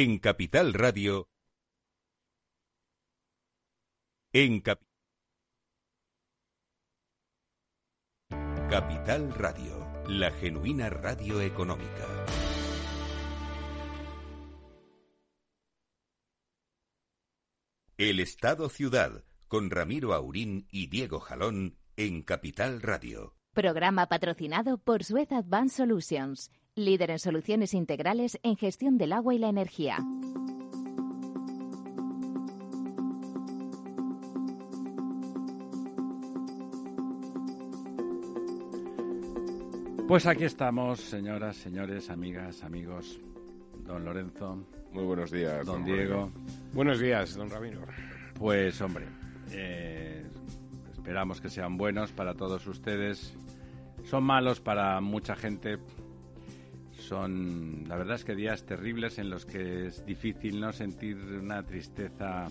En Capital Radio. En Cap- Capital Radio, la genuina radio económica. El Estado Ciudad, con Ramiro Aurín y Diego Jalón, en Capital Radio. Programa patrocinado por Suez Advanced Solutions, líder en soluciones integrales en gestión del agua y la energía. Pues aquí estamos, señoras, señores, amigas, amigos. Don Lorenzo. Muy buenos días. Don Diego. Buenos días, don Ramiro. Pues hombre, eh, esperamos que sean buenos para todos ustedes. Son malos para mucha gente. Son, la verdad es que días terribles en los que es difícil no sentir una tristeza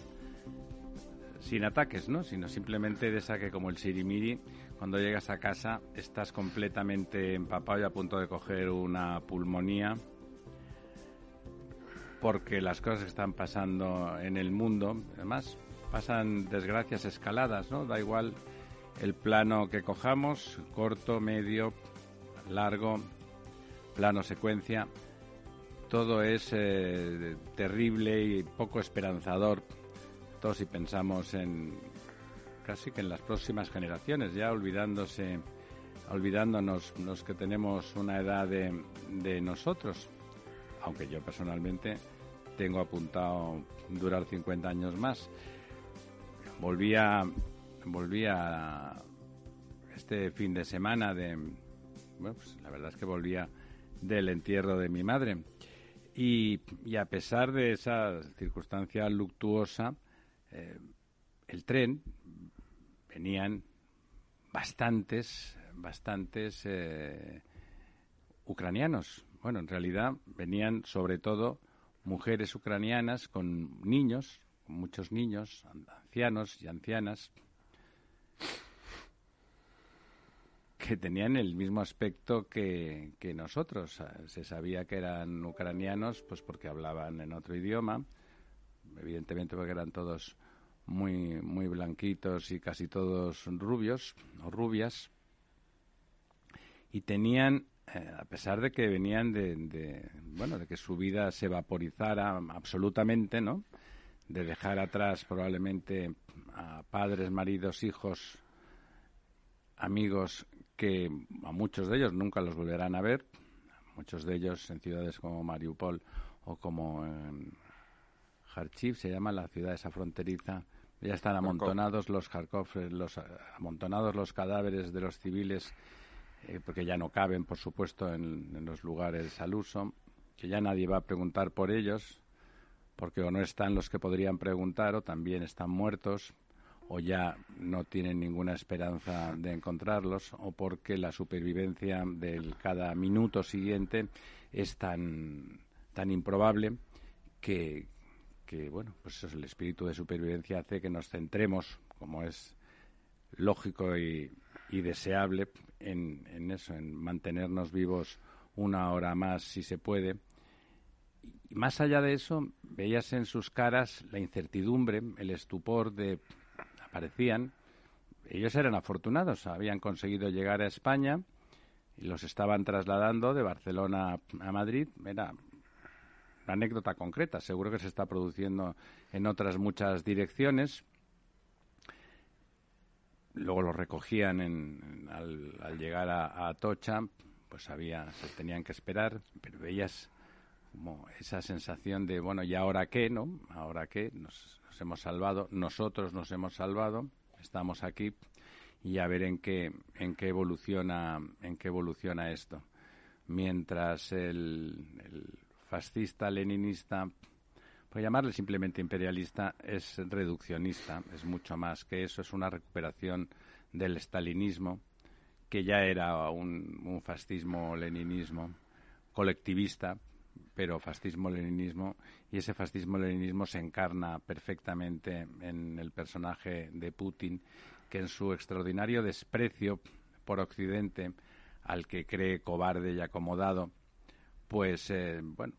sin ataques, ¿no? Sino simplemente de esa que como el sirimiri, cuando llegas a casa estás completamente empapado y a punto de coger una pulmonía porque las cosas que están pasando en el mundo, además pasan desgracias escaladas, ¿no? Da igual el plano que cojamos, corto, medio, largo, plano secuencia, todo es eh, terrible y poco esperanzador. Todos si pensamos en casi que en las próximas generaciones, ya olvidándose, olvidándonos los que tenemos una edad de, nosotros, aunque yo personalmente tengo apuntado durar 50 años más. Volví a, volví a este fin de semana de, bueno, pues la verdad es que volvía del entierro de mi madre. Y, y a pesar de esa circunstancia luctuosa, eh, el tren venían bastantes, bastantes eh, ucranianos. Bueno, en realidad venían sobre todo mujeres ucranianas con niños, con muchos niños, ancianos y ancianas, que tenían el mismo aspecto que, nosotros. Se sabía que eran ucranianos, pues porque hablaban en otro idioma, evidentemente porque eran todos muy, muy blanquitos y casi todos rubios o rubias, y tenían eh, a pesar de que venían de, de, bueno de que su vida se vaporizara absolutamente no de dejar atrás probablemente a padres maridos hijos amigos que a muchos de ellos nunca los volverán a ver. Muchos de ellos en ciudades como Mariupol o como en Kharkiv se llama la ciudad esa fronteriza. Ya están amontonados los Kharkov los amontonados los cadáveres de los civiles eh, porque ya no caben, por supuesto, en, en, los lugares al uso, que ya nadie va a preguntar por ellos, porque o no están los que podrían preguntar, o también están muertos, o ya no tienen ninguna esperanza de encontrarlos, o porque la supervivencia del cada minuto siguiente es tan, tan improbable que, que, bueno, pues eso, el espíritu de supervivencia hace que nos centremos, como es lógico y, y deseable en, en, eso, en mantenernos vivos una hora más si se puede. Y más allá de eso, veías en sus caras la incertidumbre, el estupor de aparecían. Ellos eran afortunados, habían conseguido llegar a España y los estaban trasladando de Barcelona a Madrid. Era una anécdota concreta, seguro que se está produciendo en otras muchas direcciones luego los recogían en, al, llegar a, a, Atocha, pues había, se tenían que esperar, pero veías como esa sensación de, bueno, ¿y ahora qué, no? ¿Ahora qué? Nos, hemos salvado, nosotros nos hemos salvado, estamos aquí y a ver en qué, en qué evoluciona, en qué evoluciona esto. Mientras el, el fascista leninista pues llamarle simplemente imperialista es reduccionista, es mucho más que eso, es una recuperación del stalinismo, que ya era un, un fascismo-leninismo colectivista, pero fascismo-leninismo, y ese fascismo-leninismo se encarna perfectamente en el personaje de Putin, que en su extraordinario desprecio por Occidente, al que cree cobarde y acomodado, pues, eh, bueno,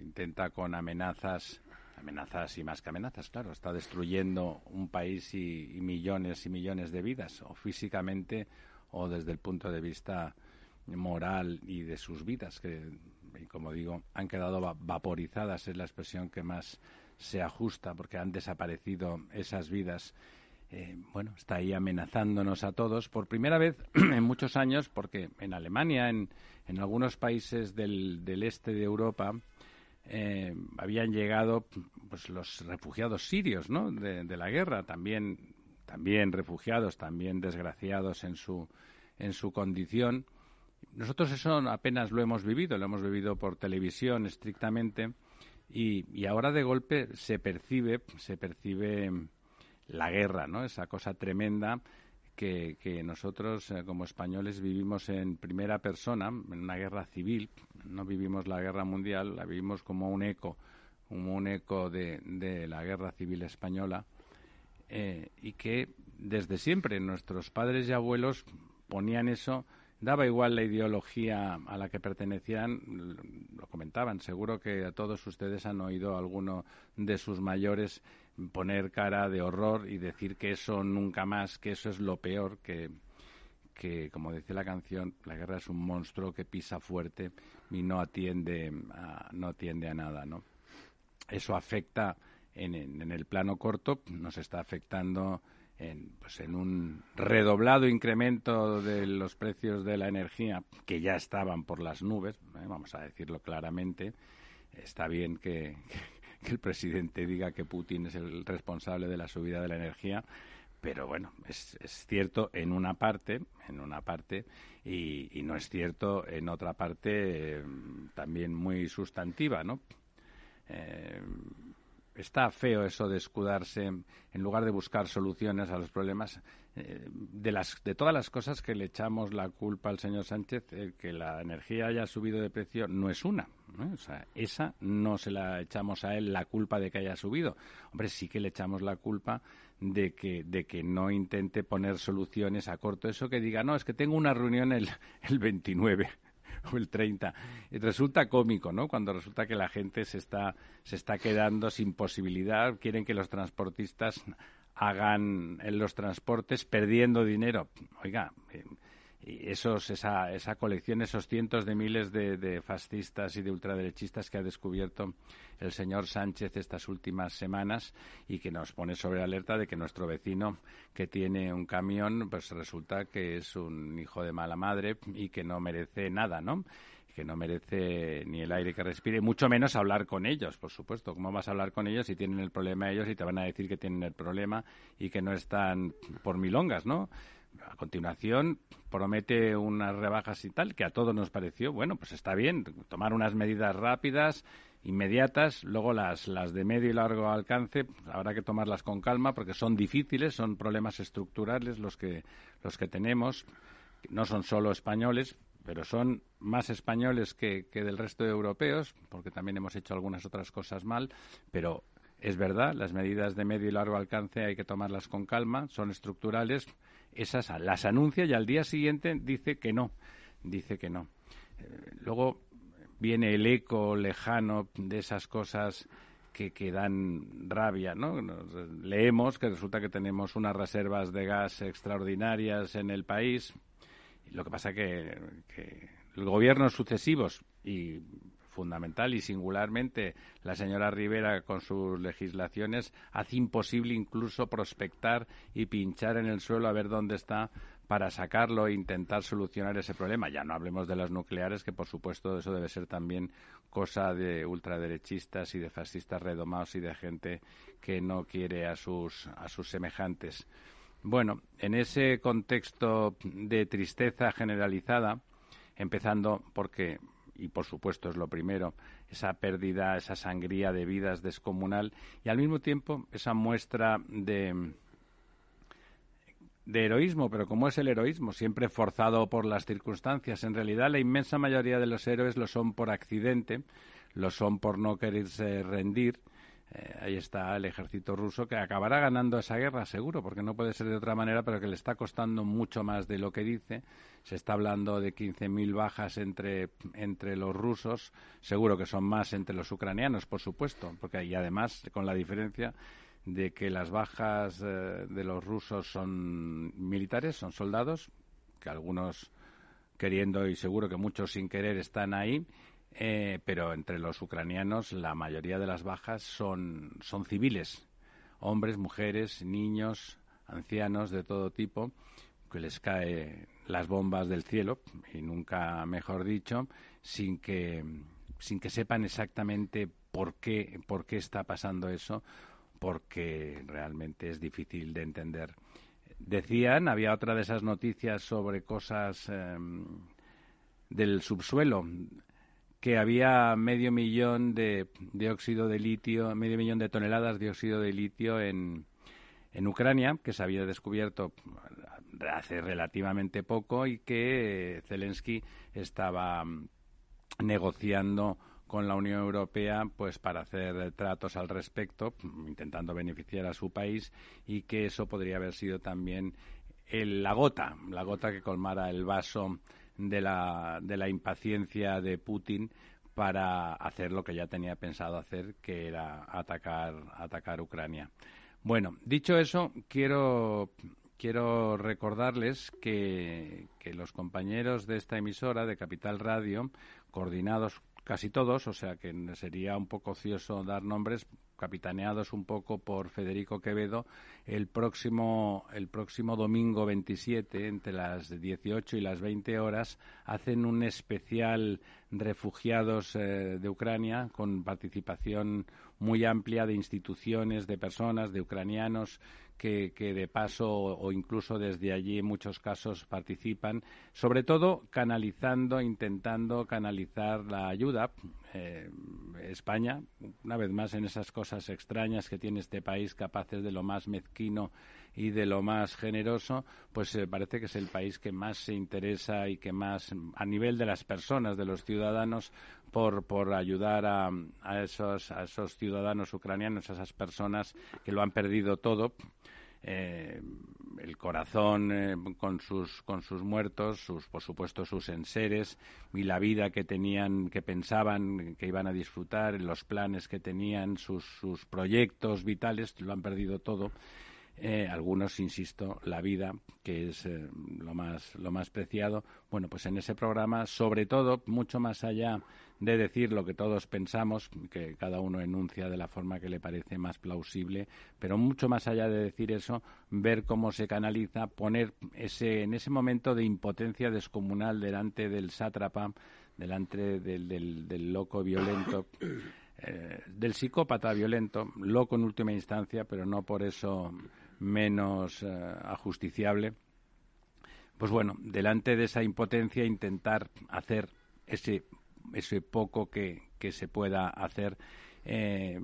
intenta con amenazas, amenazas y más que amenazas, claro, está destruyendo un país y, millones y millones de vidas, o físicamente o desde el punto de vista moral y de sus vidas, que, como digo, han quedado vaporizadas, es la expresión que más se ajusta, porque han desaparecido esas vidas eh, bueno, está ahí amenazándonos a todos por primera vez en muchos años, porque en Alemania, en, en algunos países del, del, este de Europa, eh, habían llegado pues, los refugiados sirios ¿no? de, de, la guerra, también, también refugiados, también desgraciados en su, en su condición. Nosotros eso apenas lo hemos vivido, lo hemos vivido por televisión estrictamente, y, y ahora de golpe se percibe, se percibe la guerra, ¿no? Esa cosa tremenda que, que nosotros eh, como españoles vivimos en primera persona, en una guerra civil, no vivimos la guerra mundial, la vivimos como un eco, como un eco de, de la guerra civil española, eh, y que desde siempre nuestros padres y abuelos ponían eso daba igual la ideología a la que pertenecían, lo comentaban, seguro que a todos ustedes han oído alguno de sus mayores poner cara de horror y decir que eso nunca más, que eso es lo peor, que, que como dice la canción, la guerra es un monstruo que pisa fuerte y no atiende a, no atiende a nada, ¿no? Eso afecta en, en el plano corto, nos está afectando en, pues en un redoblado incremento de los precios de la energía, que ya estaban por las nubes, ¿eh? vamos a decirlo claramente. Está bien que, el presidente diga que Putin es el responsable de la subida de la energía, pero bueno, es, cierto en una parte, en una parte, y, no es cierto en otra parte eh, también muy sustantiva, ¿no? Eh, está feo eso de escudarse en lugar de buscar soluciones a los problemas eh, de las de todas las cosas que le echamos la culpa al señor Sánchez que la energía haya subido de precio no es una o sea esa no se la echamos a él la culpa de que haya subido. Hombre sí que le echamos la culpa de que de que no intente poner soluciones a corto. Eso que diga no es que tengo una reunión el el 29 o el 30. Y resulta cómico, ¿no? Cuando resulta que la gente se está, se está quedando sin posibilidad, quieren que los transportistas hagan en los transportes perdiendo dinero. Oiga, eh, esos, esa, esa colección, esos cientos de miles de, fascistas y de ultraderechistas que ha descubierto el señor Sánchez estas últimas semanas y que nos pone sobre alerta de que nuestro vecino que tiene un camión, pues resulta que es un hijo de mala madre y que no merece nada, ¿no? que no merece ni el aire que respire, mucho menos hablar con ellos, por supuesto. ¿Cómo vas a hablar con ellos si tienen el problema ellos y te van a decir que tienen el problema y que no están por milongas, ¿no? A continuación promete unas rebajas y tal, que a todos nos pareció, bueno, pues está bien, tomar unas medidas rápidas, inmediatas, luego las, las de medio y largo alcance, pues habrá que tomarlas con calma porque son difíciles, son problemas estructurales los que, los que tenemos, no son solo españoles, pero son más españoles que, que del resto de europeos, porque también hemos hecho algunas otras cosas mal, pero es verdad, las medidas de medio y largo alcance hay que tomarlas con calma, son estructurales, esas las anuncia y al día siguiente dice que no, dice que no. Eh, luego viene el eco lejano de esas cosas que, que dan rabia, ¿no? leemos que resulta que tenemos unas reservas de gas extraordinarias en el país. Lo que pasa que, que los gobiernos sucesivos y fundamental y singularmente la señora Rivera con sus legislaciones hace imposible incluso prospectar y pinchar en el suelo a ver dónde está para sacarlo e intentar solucionar ese problema. Ya no hablemos de las nucleares, que por supuesto eso debe ser también cosa de ultraderechistas y de fascistas redomados y de gente que no quiere a sus, a sus semejantes. Bueno, en ese contexto de tristeza generalizada, empezando porque y por supuesto es lo primero, esa pérdida, esa sangría de vidas descomunal y al mismo tiempo esa muestra de, de heroísmo, pero ¿cómo es el heroísmo? Siempre forzado por las circunstancias. En realidad la inmensa mayoría de los héroes lo son por accidente, lo son por no quererse rendir, eh, ahí está el ejército ruso que acabará ganando esa guerra, seguro, porque no puede ser de otra manera, pero que le está costando mucho más de lo que dice. Se está hablando de 15.000 bajas entre, entre los rusos, seguro que son más entre los ucranianos, por supuesto, porque y además con la diferencia de que las bajas eh, de los rusos son militares, son soldados, que algunos queriendo y seguro que muchos sin querer están ahí, eh, pero entre los ucranianos la mayoría de las bajas son, son civiles, hombres, mujeres, niños, ancianos de todo tipo, que les caen las bombas del cielo, y nunca mejor dicho, sin que, sin que sepan exactamente por qué, por qué está pasando eso, porque realmente es difícil de entender. Decían, había otra de esas noticias sobre cosas em, del subsuelo, que había medio millón de, óxido de litio, medio millón de toneladas de óxido de litio en, en Ucrania, que se había descubierto hace relativamente poco y que Zelensky estaba mm, negociando con la Unión Europea pues para hacer tratos al respecto, intentando beneficiar a su país y que eso podría haber sido también la gota, la gota que colmara el vaso de la, de la impaciencia de Putin para hacer lo que ya tenía pensado hacer, que era atacar, atacar Ucrania. Bueno, dicho eso, quiero, quiero recordarles que, que los compañeros de esta emisora, de Capital Radio, coordinados casi todos, o sea que sería un poco ocioso dar nombres, capitaneados un poco por Federico Quevedo, el próximo, el próximo domingo 27, entre las 18 y las 20 horas, hacen un especial refugiados eh, de Ucrania con participación muy amplia de instituciones, de personas, de ucranianos que, de paso o, incluso desde allí en muchos casos participan, sobre todo canalizando, intentando canalizar la ayuda. Eh, España, una vez más en esas cosas extrañas que tiene este país, capaces de lo más mezquino y de lo más generoso, pues eh, parece que es el país que más se interesa y que más, a nivel de las personas, de los ciudadanos, por, por ayudar a, a, esos, a esos ciudadanos ucranianos, a esas personas que lo han perdido todo. Eh, el corazón eh, con sus con sus muertos, sus por supuesto sus enseres y la vida que tenían, que pensaban que iban a disfrutar, los planes que tenían, sus sus proyectos vitales, lo han perdido todo eh, algunos, insisto, la vida, que es eh, lo, más, lo más preciado. Bueno, pues en ese programa, sobre todo, mucho más allá de decir lo que todos pensamos, que cada uno enuncia de la forma que le parece más plausible, pero mucho más allá de decir eso, ver cómo se canaliza, poner ese, en ese momento de impotencia descomunal delante del sátrapa, delante del, del, loco violento, eh, del psicópata violento, loco en última instancia, pero no por eso menos eh, ajusticiable, pues bueno, delante de esa impotencia intentar hacer ese, ese poco que, que se pueda hacer. Eh,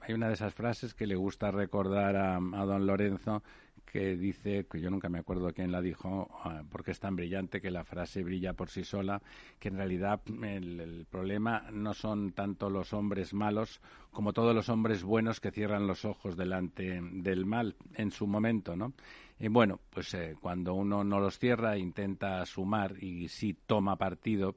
hay una de esas frases que le gusta recordar a, a don Lorenzo, que dice, que yo nunca me acuerdo quién la dijo, ah, porque es tan brillante que la frase brilla por sí sola, que en realidad el, problema no son tanto los hombres malos como todos los hombres buenos que cierran los ojos delante del mal en su momento, ¿no? Y bueno, pues eh, cuando uno no los cierra, intenta sumar y sí toma partido,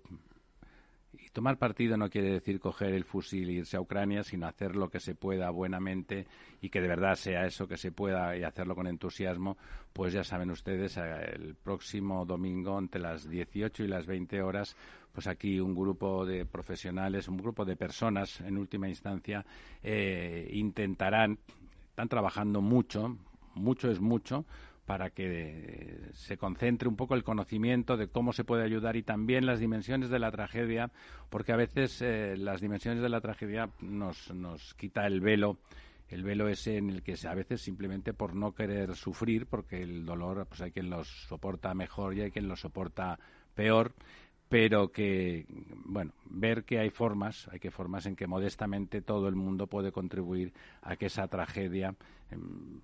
y tomar partido no quiere decir coger el fusil e irse a Ucrania, sino hacer lo que se pueda buenamente y que de verdad sea eso que se pueda y hacerlo con entusiasmo. Pues ya saben ustedes, eh, el próximo domingo, entre las 18 y las 20 horas, pues aquí un grupo de profesionales, un grupo de personas, en última instancia, eh, intentarán, están trabajando mucho, mucho es mucho, para que se concentre un poco el conocimiento de cómo se puede ayudar y también las dimensiones de la tragedia, porque a veces eh, las dimensiones de la tragedia nos, nos quita el velo. El velo ese en el que a veces simplemente por no querer sufrir, porque el dolor pues hay quien lo soporta mejor y hay quien lo soporta peor, pero que, bueno, ver que hay formas, hay que formas en que modestamente todo el mundo puede contribuir a que esa tragedia em,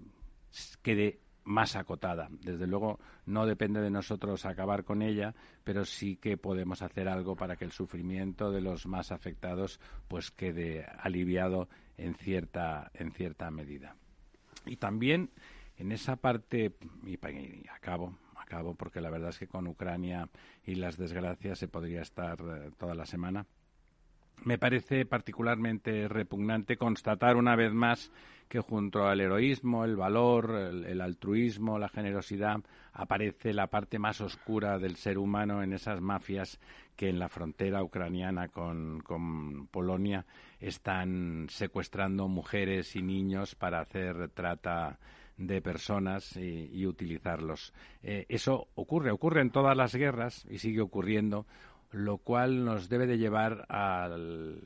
quede más acotada. Desde luego no depende de nosotros acabar con ella, pero sí que podemos hacer algo para que el sufrimiento de los más afectados pues quede aliviado en cierta en cierta medida. Y también en esa parte y, acabo acabo porque la verdad es que con Ucrania y las desgracias se podría estar eh, toda la semana. Me parece particularmente repugnante constatar una vez más que junto al heroísmo, el valor, el, altruismo, la generosidad, aparece la parte más oscura del ser humano en esas mafias que en la frontera ucraniana con, Polonia están secuestrando mujeres y niños para hacer trata de personas y, utilizarlos. Eh, eso ocurre, ocurre en todas las guerras y sigue ocurriendo, lo cual nos debe de llevar al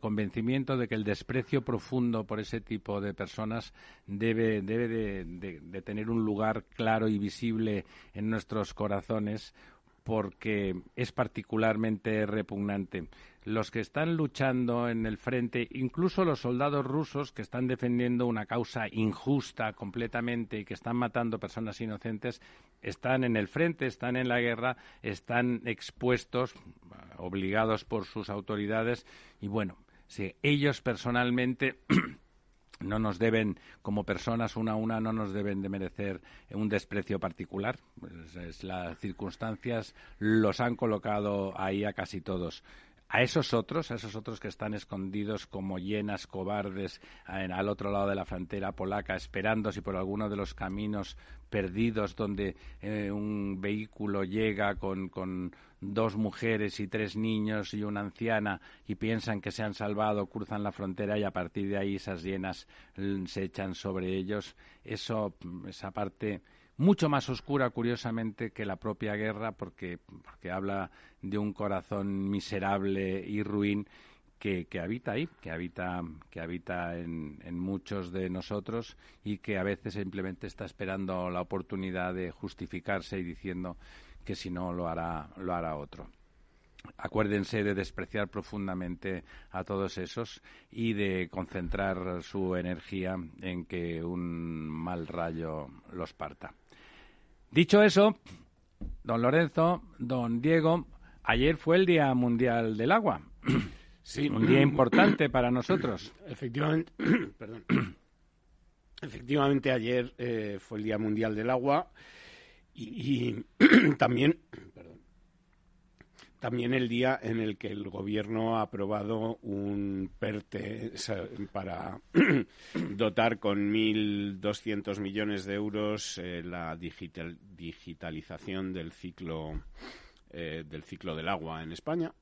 convencimiento de que el desprecio profundo por ese tipo de personas debe, debe de, tener un lugar claro y visible en nuestros corazones porque es particularmente repugnante. Los que están luchando en el frente, incluso los soldados rusos que están defendiendo una causa injusta completamente y que están matando personas inocentes, están en el frente, están en la guerra, están expuestos, obligados por sus autoridades y bueno, si ellos personalmente no nos deben, como personas una a una, no nos deben de merecer un desprecio particular. Pues las circunstancias los han colocado ahí a casi todos a esos otros, a esos otros que están escondidos como llenas cobardes al otro lado de la frontera polaca, esperando si por alguno de los caminos perdidos donde eh, un vehículo llega con, con, dos mujeres y tres niños y una anciana y piensan que se han salvado, cruzan la frontera y a partir de ahí esas llenas se echan sobre ellos. Eso, esa parte mucho más oscura, curiosamente, que la propia guerra, porque, porque habla de un corazón miserable y ruin que, que, habita ahí, que habita, que habita en, en, muchos de nosotros y que a veces simplemente está esperando la oportunidad de justificarse y diciendo que si no lo hará, lo hará otro. Acuérdense de despreciar profundamente a todos esos y de concentrar su energía en que un mal rayo los parta. Dicho eso, don Lorenzo, don Diego, ayer fue el Día Mundial del Agua. Sí. Un día importante para nosotros. Efectivamente, perdón. Efectivamente, ayer eh, fue el Día Mundial del Agua y, también, también el día en el que el gobierno ha aprobado un PERTE para dotar con 1.200 millones de euros eh, la digitalización del ciclo eh, del ciclo del agua en España.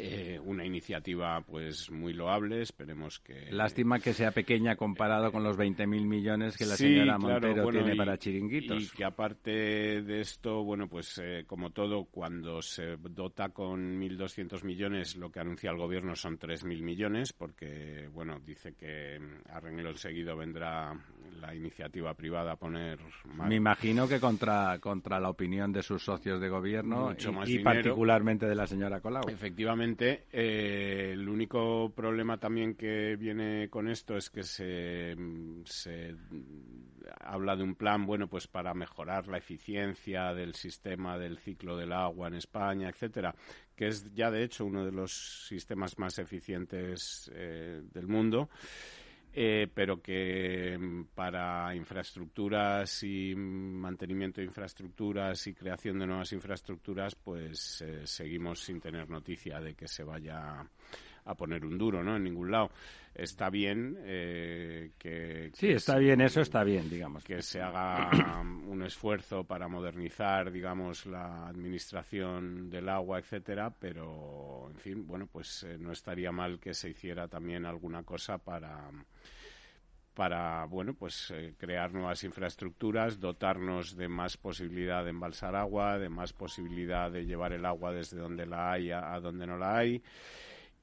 Eh, una iniciativa pues muy loable, esperemos que... Lástima que sea pequeña comparado con los 20.000 millones que la señora Montero tiene para chiringuitos. Y que aparte de esto, bueno, pues eh, como todo, cuando se dota con 1.200 millones, lo que anuncia el gobierno son 3.000 millones, porque, bueno, dice que mm, a renglón seguido vendrá la iniciativa privada a poner... Me imagino que contra, contra la opinión de sus socios de gobierno y, particularmente de la señora Colau. Efectivamente. Eh, el único problema también que viene con esto es que se, se habla de un plan, bueno, pues para mejorar la eficiencia del sistema del ciclo del agua en España, etcétera, que es ya de hecho uno de los sistemas más eficientes eh, del mundo. Eh, pero que mm, para infraestructuras y mantenimiento de infraestructuras y creación de nuevas infraestructuras, pues eh, seguimos sin tener noticia de que se vaya a poner un duro, ¿no? En ningún lado. Está bien eh, que, Sí, está bien, eso está bien, digamos. Que se haga un esfuerzo para modernizar, digamos, la administración del agua, etcétera, pero, en fin, bueno, pues eh, no estaría mal que se hiciera también alguna cosa para para bueno pues eh, crear nuevas infraestructuras, dotarnos de más posibilidad de embalsar agua, de más posibilidad de llevar el agua desde donde la hay a donde no la hay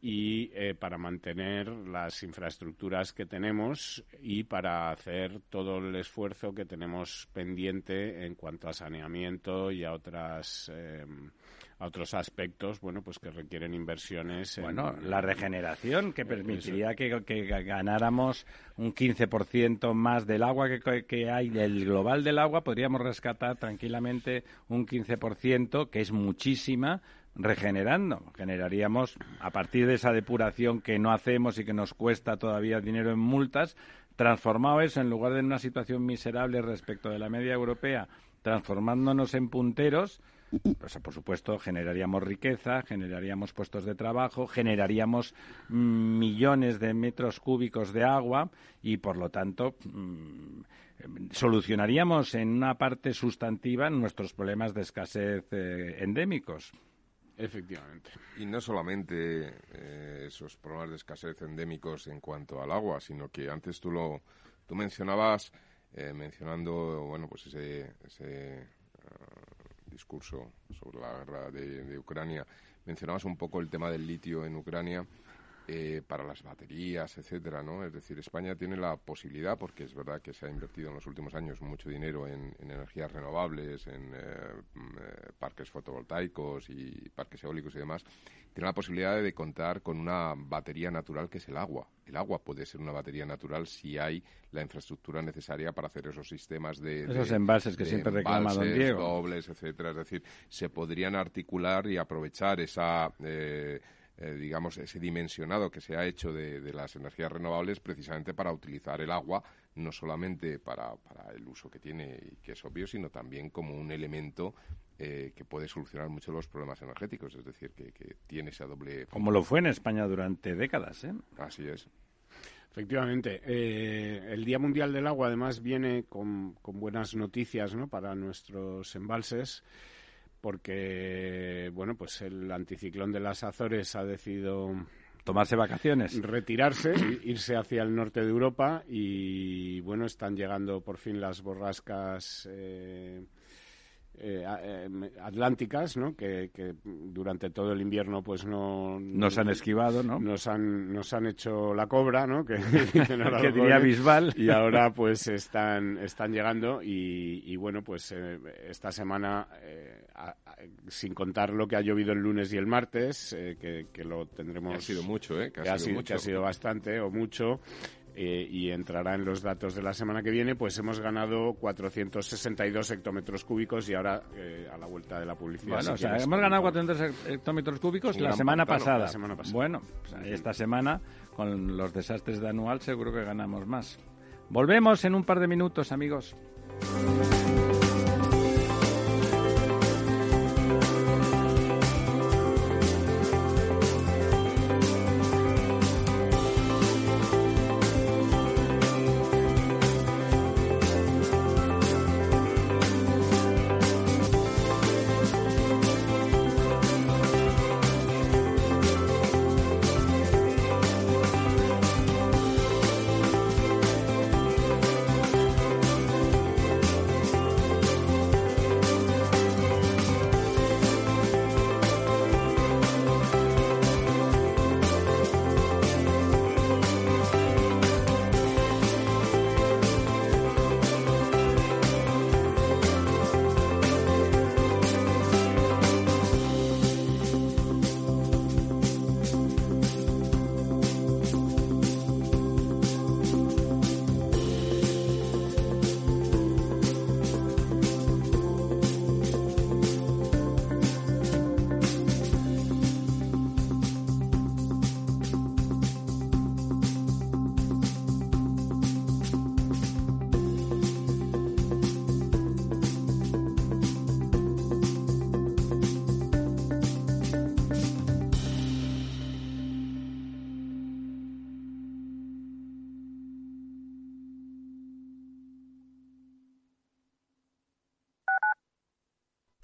y eh, para mantener las infraestructuras que tenemos y para hacer todo el esfuerzo que tenemos pendiente en cuanto a saneamiento y a otras eh, a otros aspectos bueno pues que requieren inversiones bueno la regeneración que permitiría que, que, ganáramos un 15% más del agua que, que hay del global del agua podríamos rescatar tranquilamente un 15% que es muchísima regenerando. Generaríamos, a partir de esa depuración que no hacemos y que nos cuesta todavía dinero en multas, transformado eso, en lugar de una situación miserable respecto de la media europea, transformándonos en punteros, pues, por supuesto, generaríamos riqueza, generaríamos puestos de trabajo, generaríamos mm, millones de metros cúbicos de agua y, por lo tanto, mm, solucionaríamos en una parte sustantiva nuestros problemas de escasez eh, endémicos. Efectivamente. Y no solamente eh, esos problemas de escasez endémicos en cuanto al agua, sino que antes tú lo tú mencionabas, eh, mencionando bueno pues ese, ese ah, discurso sobre la guerra de Ucrania, mencionabas un poco el tema del litio en Ucrania eh, para las baterías, etcétera, ¿no? Es decir, España tiene la posibilidad, porque es verdad que se ha invertido en los últimos años mucho dinero en, energías renovables, en eh, mm, eh, parques fotovoltaicos y parques eólicos y demás, tiene la posibilidad de contar con una batería natural que es el agua. El agua puede ser una batería natural si hay la infraestructura necesaria para hacer esos sistemas de... Esos envases que siempre reclama don Diego. dobles, etcétera. Es decir, se podrían articular y aprovechar esa eh, digamos, ese dimensionado que se ha hecho de, las energías renovables precisamente para utilizar el agua no solamente para, para, el uso que tiene y que es obvio, sino también como un elemento eh, que puede solucionar muchos los problemas energéticos, es decir, que, tiene esa doble... Como lo fue en España durante décadas, ¿eh? Así es. Efectivamente. Eh, el Día Mundial del Agua, además, viene con, con buenas noticias ¿no? para nuestros embalses porque, bueno, pues el anticiclón de las Azores ha decidido tomarse vacaciones. Retirarse, irse hacia el norte de Europa y, bueno, están llegando por fin las borrascas eh, eh, eh, atlánticas, ¿no? Que, durante todo el invierno pues no nos han esquivado, ¿no? Nos han nos han hecho la cobra, ¿no? Que, que diría Bisbal y ahora pues están están llegando y, bueno pues eh, esta semana sin contar lo que ha llovido el lunes y el martes que, lo tendremos ha sido mucho, ¿eh? Que, ha, sido, mucho. ha sido bastante o mucho eh, y entrará en los datos de la semana que viene, pues hemos ganado 462 hectómetros cúbicos y ahora eh, a la vuelta de la publicidad. Bueno, o sea, hemos ganado 400 hectómetros cúbicos la semana, pasada. Bueno, esta semana con los desastres de anual seguro que ganamos más. Volvemos en un par de minutos, amigos.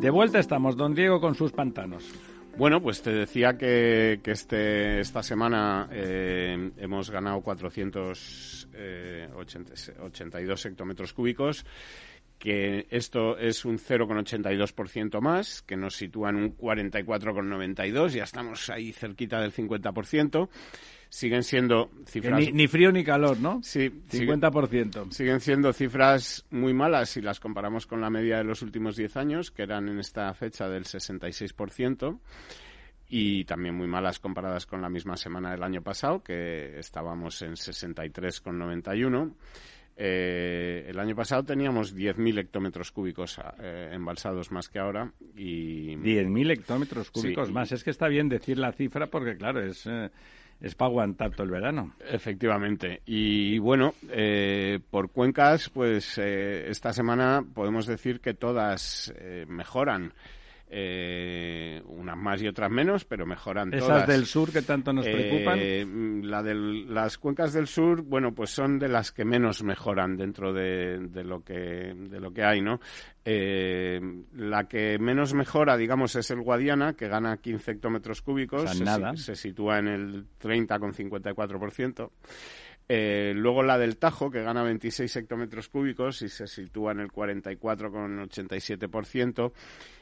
De vuelta estamos, don Diego, con sus pantanos. Bueno, pues te decía que, este, esta semana eh, hemos ganado 482 eh, hectómetros cúbicos, que esto es un 0,82% más, que nos sitúa en un 44,92, ya estamos ahí cerquita del 50% siguen siendo cifras... Ni, frío ni calor, ¿no? Sí. 50%. Siguen, siendo cifras muy malas si las comparamos con la media de los últimos 10 años, que eran en esta fecha del 66%, y también muy malas comparadas con la misma semana del año pasado, que estábamos en 63,91%. Eh, el año pasado teníamos 10.000 hectómetros cúbicos eh, embalsados más que ahora. y 10.000 hectómetros cúbicos más. Es que está bien decir la cifra porque, claro, es... Eh, es para aguantar todo el verano. Efectivamente. Y bueno, eh, por cuencas, pues eh, esta semana podemos decir que todas eh, mejoran. Eh, unas más y otras menos, pero mejoran Esas todas. del sur que tanto nos preocupan. Eh, la de las cuencas del sur, bueno, pues son de las que menos mejoran dentro de, lo que de lo que hay, ¿no? Eh, la que menos mejora, digamos, es el Guadiana, que gana 15 hectómetros cúbicos, se, nada. se sitúa en el 30,54%. Eh, luego la del Tajo, que gana 26 hectómetros cúbicos y se sitúa en el 44,87%.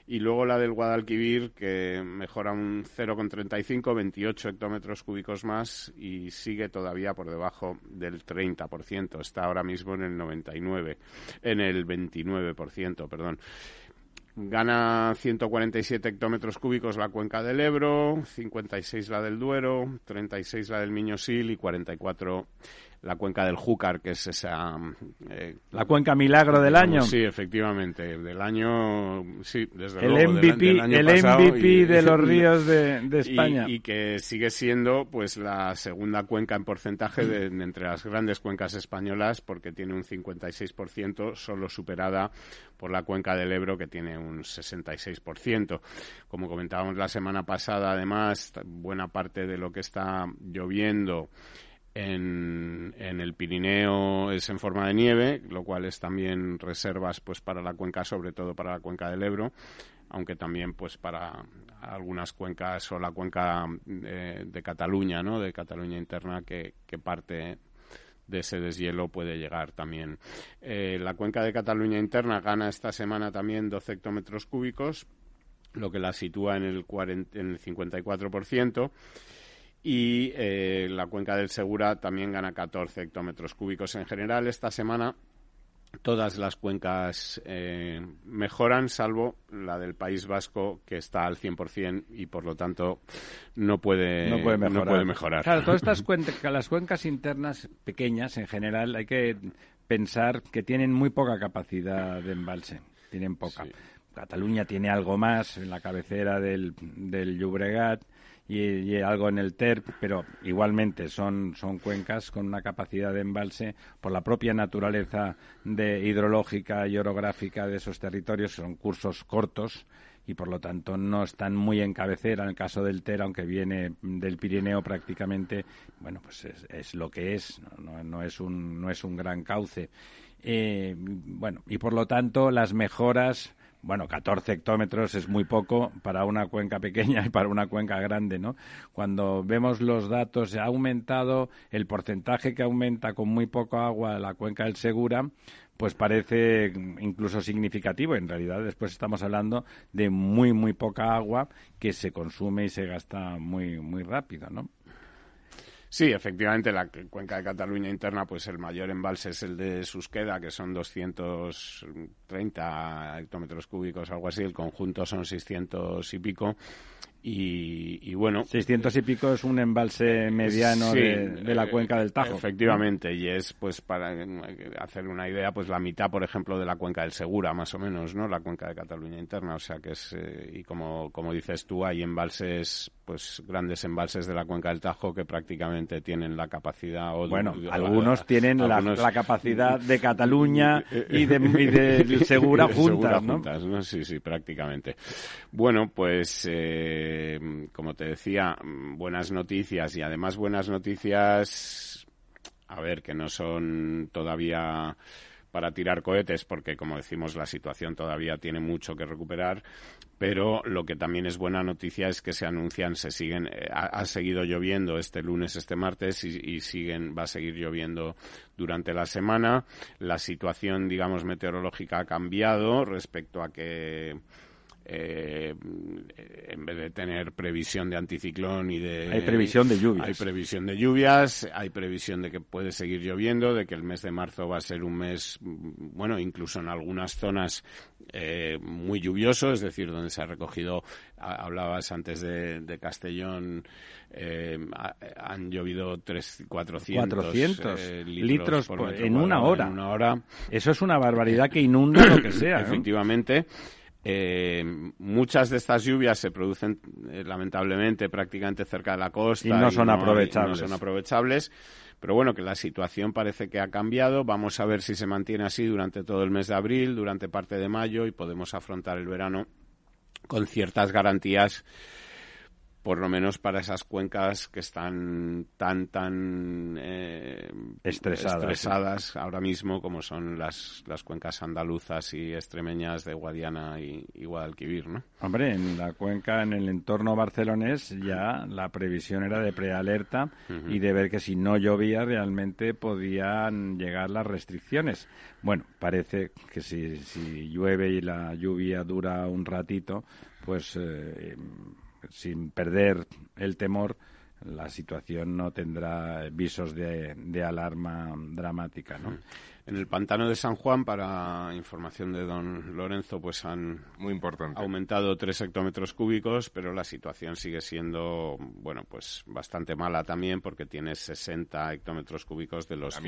Y luego la del Guadalquivir, que mejora un 0,35, 28 hectómetros cúbicos más y sigue todavía por debajo del 30%. Está ahora mismo en el 99, en el 29%, perdón. Gana 147 hectómetros cúbicos la cuenca del Ebro, 56 la del Duero, 36 la del Miñosil y 44 la cuenca del Júcar, que es esa... Eh, la cuenca milagro del año. Sí, efectivamente, del año... Sí, desde el luego, MVP, el MVP de los ríos de, España. Y, que sigue siendo pues la segunda cuenca en porcentaje de, entre las grandes cuencas españolas, porque tiene un 56%, solo superada por la cuenca del Ebro, que tiene un 66%. Como comentábamos la semana pasada, además, buena parte de lo que está lloviendo en, el Pirineo es en forma de nieve, lo cual es también reservas pues para la cuenca, sobre todo para la cuenca del Ebro, aunque también pues para algunas cuencas o la cuenca eh, de Cataluña, ¿no? De Cataluña interna que, parte de ese deshielo puede llegar también. Eh, la cuenca de Cataluña interna gana esta semana también 12 hectómetros cúbicos, lo que la sitúa en el, 40, en el 54% y eh, la cuenca del Segura también gana 14 hectómetros cúbicos. En general, esta semana todas las cuencas eh, mejoran, salvo la del País Vasco, que está al 100% y por lo tanto no puede, no puede, mejorar. No puede mejorar. Claro, todas estas cuencas, las cuencas internas pequeñas en general hay que pensar que tienen muy poca capacidad de embalse. Tienen poca. Cataluña tiene algo más en la cabecera del, del Llobregat y, algo en el TER, pero igualmente son, son cuencas con una capacidad de embalse por la propia naturaleza de hidrológica y orográfica de esos territorios, son cursos cortos y por lo tanto no están muy en cabecera en el caso del TER, aunque viene del Pirineo prácticamente, bueno, pues es, lo que es, no, no, es un, no es un gran cauce. Eh, bueno, y por lo tanto las mejoras bueno, 14 hectómetros es muy poco para una cuenca pequeña y para una cuenca grande, ¿no? Cuando vemos los datos, ha aumentado el porcentaje que aumenta con muy poco agua la cuenca del Segura, pues parece incluso significativo. En realidad, después estamos hablando de muy, muy poca agua que se consume y se gasta muy, muy rápido, ¿no? Sí, efectivamente, la cuenca de Cataluña interna, pues el mayor embalse es el de Susqueda, que son 230 hectómetros cúbicos, algo así. El conjunto son 600 y pico. Y, bueno. 600 y pico es un embalse mediano de, la cuenca del Tajo. Efectivamente, y es, pues, para hacer una idea, pues la mitad, por ejemplo, de la cuenca del Segura, más o menos, ¿no? La cuenca de Cataluña interna. O sea que es. Eh, y como, como dices tú, hay embalses, pues, grandes embalses de la cuenca del Tajo que prácticamente tienen la capacidad. O bueno, algunos tienen La, capacidad de Cataluña y de, Segura juntas, ¿no? Sí, sí, prácticamente. Bueno, pues. Eh, como te decía, buenas noticias y además buenas noticias, a ver, que no son todavía para tirar cohetes porque como decimos la situación todavía tiene mucho que recuperar pero lo que también es buena noticia es que se anuncian se siguen eh, ha, seguido lloviendo este lunes este martes y, y, siguen va a seguir lloviendo durante la semana. La situación digamos meteorológica ha cambiado respecto a que eh, en vez de tener previsión de anticiclón y de... Hay previsión de lluvias. Hay previsión de lluvias, hay previsión de que puede seguir lloviendo, de que el mes de marzo va a ser un mes, bueno, incluso en algunas zonas eh, muy lluvioso, es decir, donde se ha recogido, hablabas antes de, Castellón, eh, han llovido tres, 400, 400 eh, litros, en una hora. En una hora. Eso es una barbaridad que inunda lo que sea. Efectivamente. Eh, muchas de estas lluvias se producen eh, lamentablemente prácticamente cerca de la costa y no son aprovechables. no son aprovechables. Pero bueno, que la situación parece que ha cambiado. Vamos a ver si se mantiene así durante todo el mes de abril, durante parte de mayo y podemos afrontar el verano con ciertas garantías por lo menos para esas cuencas que están tan, tan eh, estresadas, ahora mismo como son las, las cuencas andaluzas y extremeñas de Guadiana y, Guadalquivir, ¿no? Hombre, en la cuenca, en el entorno barcelonés, ya la previsión era de prealerta y de ver que si no llovía realmente podían llegar las restricciones. Bueno, parece que si, si llueve y la lluvia dura un ratito, pues... Eh, sin perder el temor, la situación no tendrá visos de, alarma dramática, ¿no? En el pantano de San Juan, para información de don Lorenzo, pues han Muy importante. aumentado tres hectómetros cúbicos, pero la situación sigue siendo, bueno, pues bastante mala también, porque tiene 60 hectómetros cúbicos de los,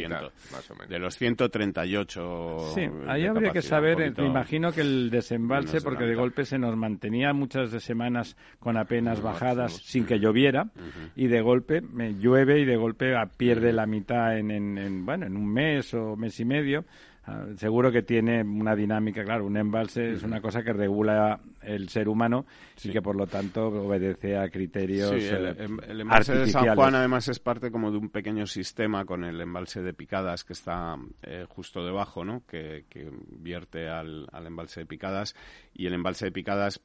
de los 138. Sí, ahí habría que saber, me imagino que el desembalse, porque de golpe se nos mantenía muchas semanas con apenas bajadas sin que lloviera, y de golpe me llueve y de golpe pierde la mitad en, en, bueno, en un mes o mes y medio. Ah, seguro que tiene una dinámica, claro, un embalse es una cosa que regula el ser humano y que por lo tanto obedece a criterios sí, el, eh, embalse de San Juan además es parte como de un pequeño sistema con el embalse de Picadas que está eh, justo debajo, ¿no? Que, vierte al, al embalse de Picadas y el embalse de Picadas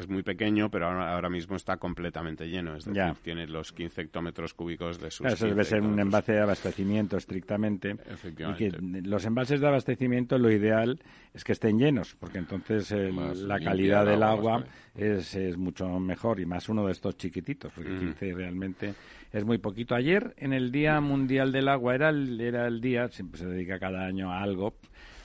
es muy pequeño, pero ahora, mismo está completamente lleno. Es decir, tiene los 15 hectómetros cúbicos de sus. Eso debe ser un embalse de abastecimiento estrictamente. Efectivamente. Y que los embalses de abastecimiento, lo ideal es que estén llenos, porque entonces la calidad del agua, es, es, mucho mejor y más uno de estos chiquititos, porque 15 realmente es muy poquito. Ayer, en el Día Mundial del Agua, era el, era el día, siempre se dedica cada año a algo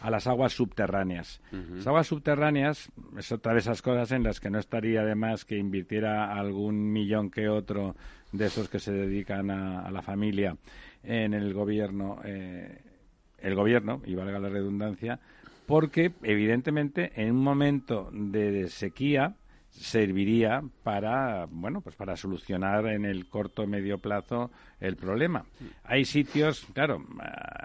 a las aguas subterráneas. Las aguas subterráneas es otra de esas cosas en las que no estaría de más que invirtiera algún millón que otro de esos que se dedican a, la familia en el gobierno, eh, el gobierno, y valga la redundancia, porque evidentemente en un momento de sequía serviría para bueno pues para solucionar en el corto medio plazo el problema. Hay sitios claro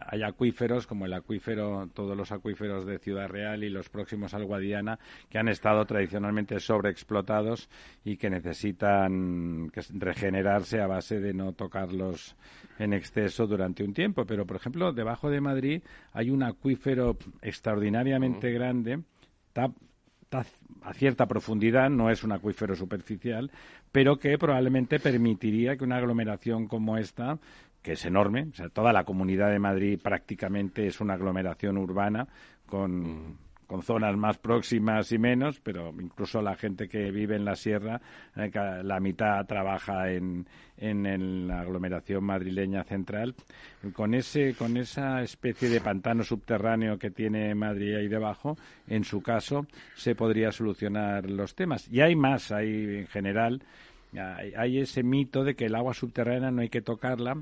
hay acuíferos como el acuífero todos los acuíferos de Ciudad Real y los próximos al Guadiana que han estado tradicionalmente sobreexplotados y que necesitan regenerarse a base de no tocarlos en exceso durante un tiempo. Pero por ejemplo debajo de Madrid hay un acuífero extraordinariamente grande a cierta profundidad, no es un acuífero superficial, pero que probablemente permitiría que una aglomeración como esta que es enorme, o sea, toda la comunidad de Madrid prácticamente es una aglomeración urbana con, con zonas más próximas y menos, pero incluso la gente que vive en la sierra, eh, la mitad trabaja en, en, la aglomeración madrileña central. Con, ese, con esa especie de pantano subterráneo que tiene Madrid ahí debajo, en su caso, se podría solucionar los temas. Y hay más, hay en general, hay ese mito de que el agua subterránea no hay que tocarla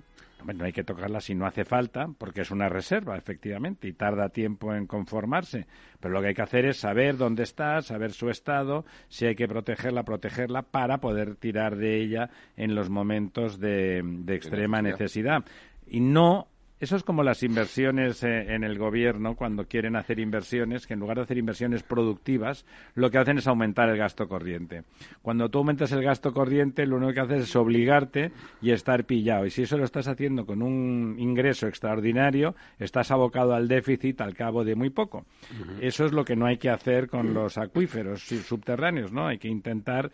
no hay que tocarla si no hace falta, porque es una reserva, efectivamente, y tarda tiempo en conformarse. Pero lo que hay que hacer es saber dónde está, saber su estado, si hay que protegerla, protegerla, para poder tirar de ella en los momentos de, de extrema necesidad. Y no eso es como las inversiones eh, en el gobierno cuando quieren hacer inversiones, que en lugar de hacer inversiones productivas, lo que hacen es aumentar el gasto corriente. Cuando tú aumentas el gasto corriente, lo único que haces es obligarte y estar pillado. Y si eso lo estás haciendo con un ingreso extraordinario, estás abocado al déficit al cabo de muy poco. Eso es lo que no hay que hacer con los acuíferos subterráneos, ¿no? Hay que intentar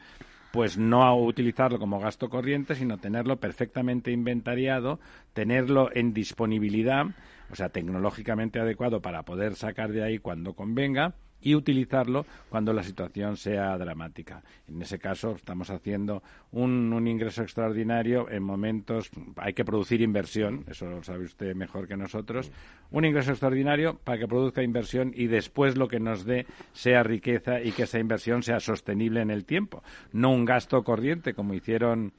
pues no utilizarlo como gasto corriente, sino tenerlo perfectamente inventariado, tenerlo en disponibilidad, o sea, tecnológicamente adecuado para poder sacar de ahí cuando convenga y utilizarlo cuando la situación sea dramática. En ese caso, estamos haciendo un, ingreso extraordinario en momentos. Hay que producir inversión, eso lo sabe usted mejor que nosotros. Un ingreso extraordinario para que produzca inversión y después lo que nos dé sea riqueza y que esa inversión sea sostenible en el tiempo. No un gasto corriente como hicieron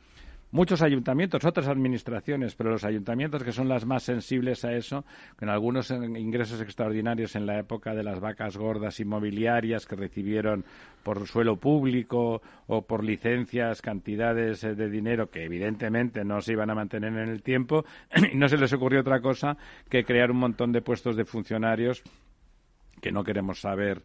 muchos ayuntamientos, otras administraciones, pero los ayuntamientos que son las más sensibles a eso, con algunos ingresos extraordinarios en la época de las vacas gordas inmobiliarias que recibieron por suelo público o por licencias cantidades eh, de dinero que evidentemente no se iban a mantener en el tiempo y no se les ocurrió otra cosa que crear un montón de puestos de funcionarios que no queremos saber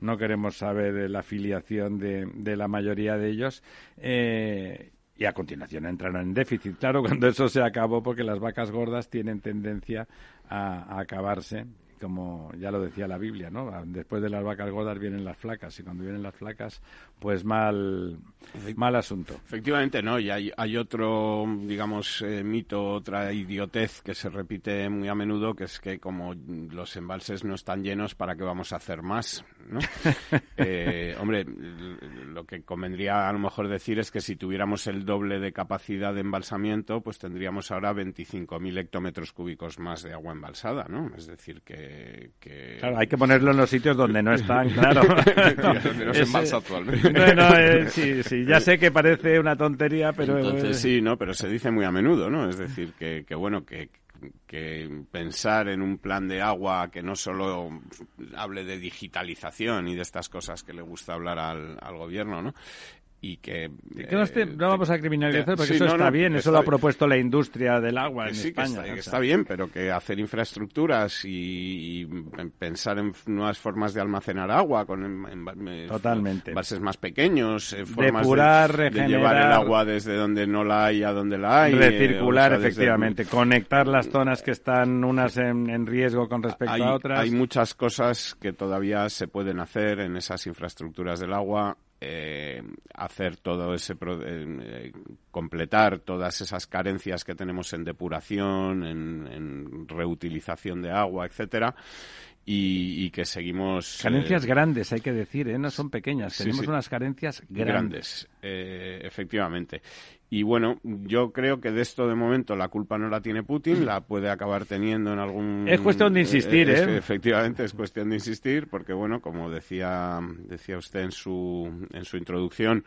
no queremos saber la afiliación de, de la mayoría de ellos eh, y a continuación entraron en déficit. Claro, cuando eso se acabó, porque las vacas gordas tienen tendencia a, a acabarse como ya lo decía la Biblia, ¿no? Después de las vacas gordas vienen las flacas y cuando vienen las flacas, pues mal, mal asunto. Efectivamente, no. Y hay, hay otro, digamos, eh, mito, otra idiotez que se repite muy a menudo, que es que como los embalses no están llenos, ¿para qué vamos a hacer más? ¿no? Eh, hombre, lo que convendría a lo mejor decir es que si tuviéramos el doble de capacidad de embalsamiento, pues tendríamos ahora 25.000 hectómetros cúbicos más de agua embalsada, ¿no? Es decir, que Claro, hay que ponerlo en los sitios donde no están, claro. donde no se embalsa actualmente. Bueno, eh, sí, sí, ya sé que parece una tontería, pero... Entonces, sí, ¿no? Pero se dice muy a menudo, ¿no? Es decir, que, que bueno, que, que pensar en un plan de agua que no solo hable de digitalización y de estas cosas que le gusta hablar al, al gobierno, ¿no? Y que... Eh, no, vamos a criminalizar porque eso está bien, eso lo ha propuesto la industria del agua en España. Que está, bien, pero que hacer infraestructuras y, pensar en nuevas formas de almacenar agua con Totalmente. bases más pequeños, eh, formas Depurar, de, llevar el agua desde donde no la hay a donde la hay. Recircular, efectivamente, conectar las zonas que están unas en, riesgo con respecto a otras. Hay muchas cosas que todavía se pueden hacer en esas infraestructuras del agua eh, hacer todo ese eh, completar todas esas carencias que tenemos en depuración, en, reutilización de agua, etcétera. Y, que seguimos carencias eh, grandes hay que decir no son pequeñas tenemos unas carencias grandes, grandes. efectivamente y bueno, yo creo que de esto de momento la culpa no la tiene Putin, la puede acabar teniendo en algún... Es cuestión de insistir, ¿eh? efectivamente, es cuestión de insistir, porque bueno, como decía, decía usted en su, en su introducción,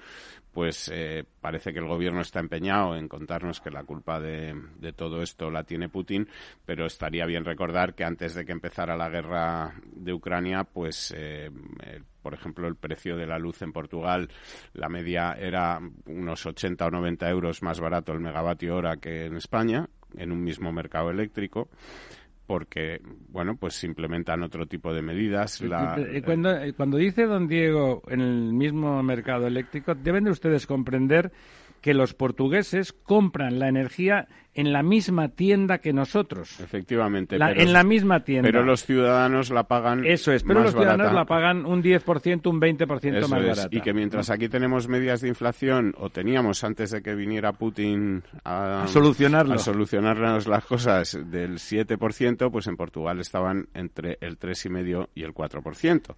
pues eh, parece que el gobierno está empeñado en contarnos que la culpa de, de, todo esto la tiene Putin, pero estaría bien recordar que antes de que empezara la guerra de Ucrania, pues, eh, por ejemplo, el precio de la luz en Portugal, la media era unos 80 o 90 euros más barato el megavatio hora que en España, en un mismo mercado eléctrico porque, bueno, pues se implementan otro tipo de medidas. Eh, cuando, eh, cuando dice don Diego en el mismo mercado eléctrico, deben de ustedes comprender que los portugueses compran la energía en la misma tienda que nosotros. Efectivamente. en la misma tienda. Pero los ciudadanos la pagan Eso es, pero los ciudadanos la pagan un 10%, un 20% más barata. Y que mientras aquí tenemos medias de inflación, o teníamos antes de que viniera Putin a, a solucionarlo. a solucionarnos las cosas del 7%, pues en Portugal estaban entre el 3,5% y el 4%.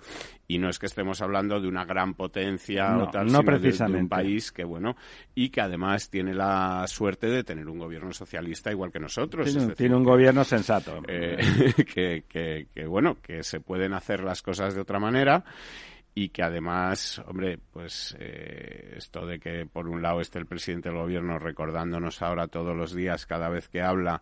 Y no es que estemos hablando de una gran potencia no, o tal, no sino precisamente. De, de un país que, bueno, y que además tiene la suerte de tener un gobierno socialista igual que nosotros. Tiene, es decir, tiene un gobierno sensato. Eh, que, que, que, bueno, que se pueden hacer las cosas de otra manera y que además, hombre, pues eh, esto de que por un lado esté el presidente del gobierno recordándonos ahora todos los días, cada vez que habla,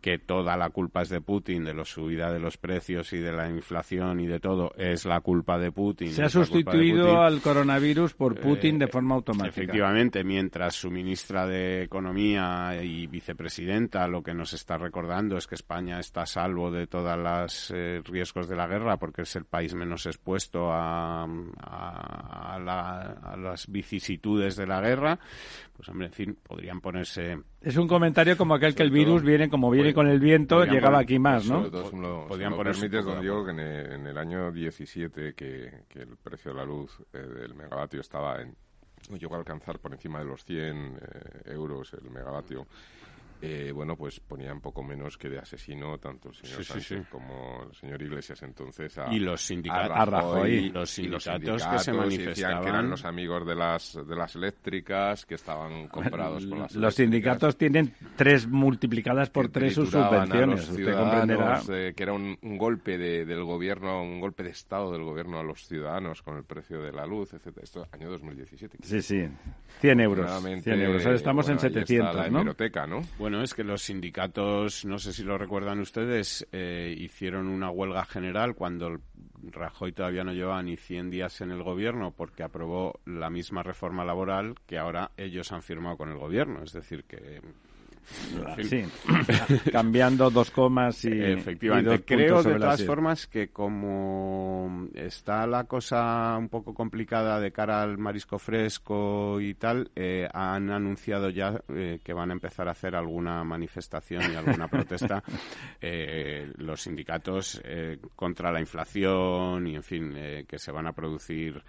que toda la culpa es de Putin, de la subida de los precios y de la inflación y de todo, es la culpa de Putin. Se ha sustituido al coronavirus por Putin eh, de forma automática. Efectivamente, mientras su ministra de Economía y vicepresidenta lo que nos está recordando es que España está a salvo de todos los eh, riesgos de la guerra porque es el país menos expuesto a, a, a, la, a las vicisitudes de la guerra, pues hombre, en fin, podrían ponerse es un comentario como aquel que el virus viene como viene con el viento, llegaba poner, aquí más, ¿no? Sobre todo, si lo, podrían si lo permites, don Diego, que en el, en el año 17, que, que, el precio de la luz eh, del megavatio estaba en... llegó a alcanzar por encima de los 100 eh, euros el megavatio. Eh, bueno, pues ponían poco menos que de asesino tanto el señor sí, Sánchez sí, sí. como el señor Iglesias. Entonces a, y los sindicatos, a Rajoy, y los sindicatos, y los sindicatos que se manifestaban que eran los amigos de las de las eléctricas que estaban comprados por las los sindicatos tienen tres multiplicadas por tres sus subvenciones usted comprenderá. eh, que era un, un golpe de, del gobierno un golpe de estado del gobierno a los ciudadanos con el precio de la luz etcétera. Esto año 2017 sí sí. 100 euros 100 euros. Ahora estamos bueno, en 700 la ¿no? ¿no? Bueno, es que los sindicatos, no sé si lo recuerdan ustedes, eh, hicieron una huelga general cuando Rajoy todavía no llevaba ni 100 días en el gobierno porque aprobó la misma reforma laboral que ahora ellos han firmado con el gobierno. Es decir, que Sí, cambiando dos comas y. Efectivamente, y dos creo de todas formas que como está la cosa un poco complicada de cara al marisco fresco y tal, eh, han anunciado ya eh, que van a empezar a hacer alguna manifestación y alguna protesta eh, los sindicatos contra la inflación y, en fin, que se van a producir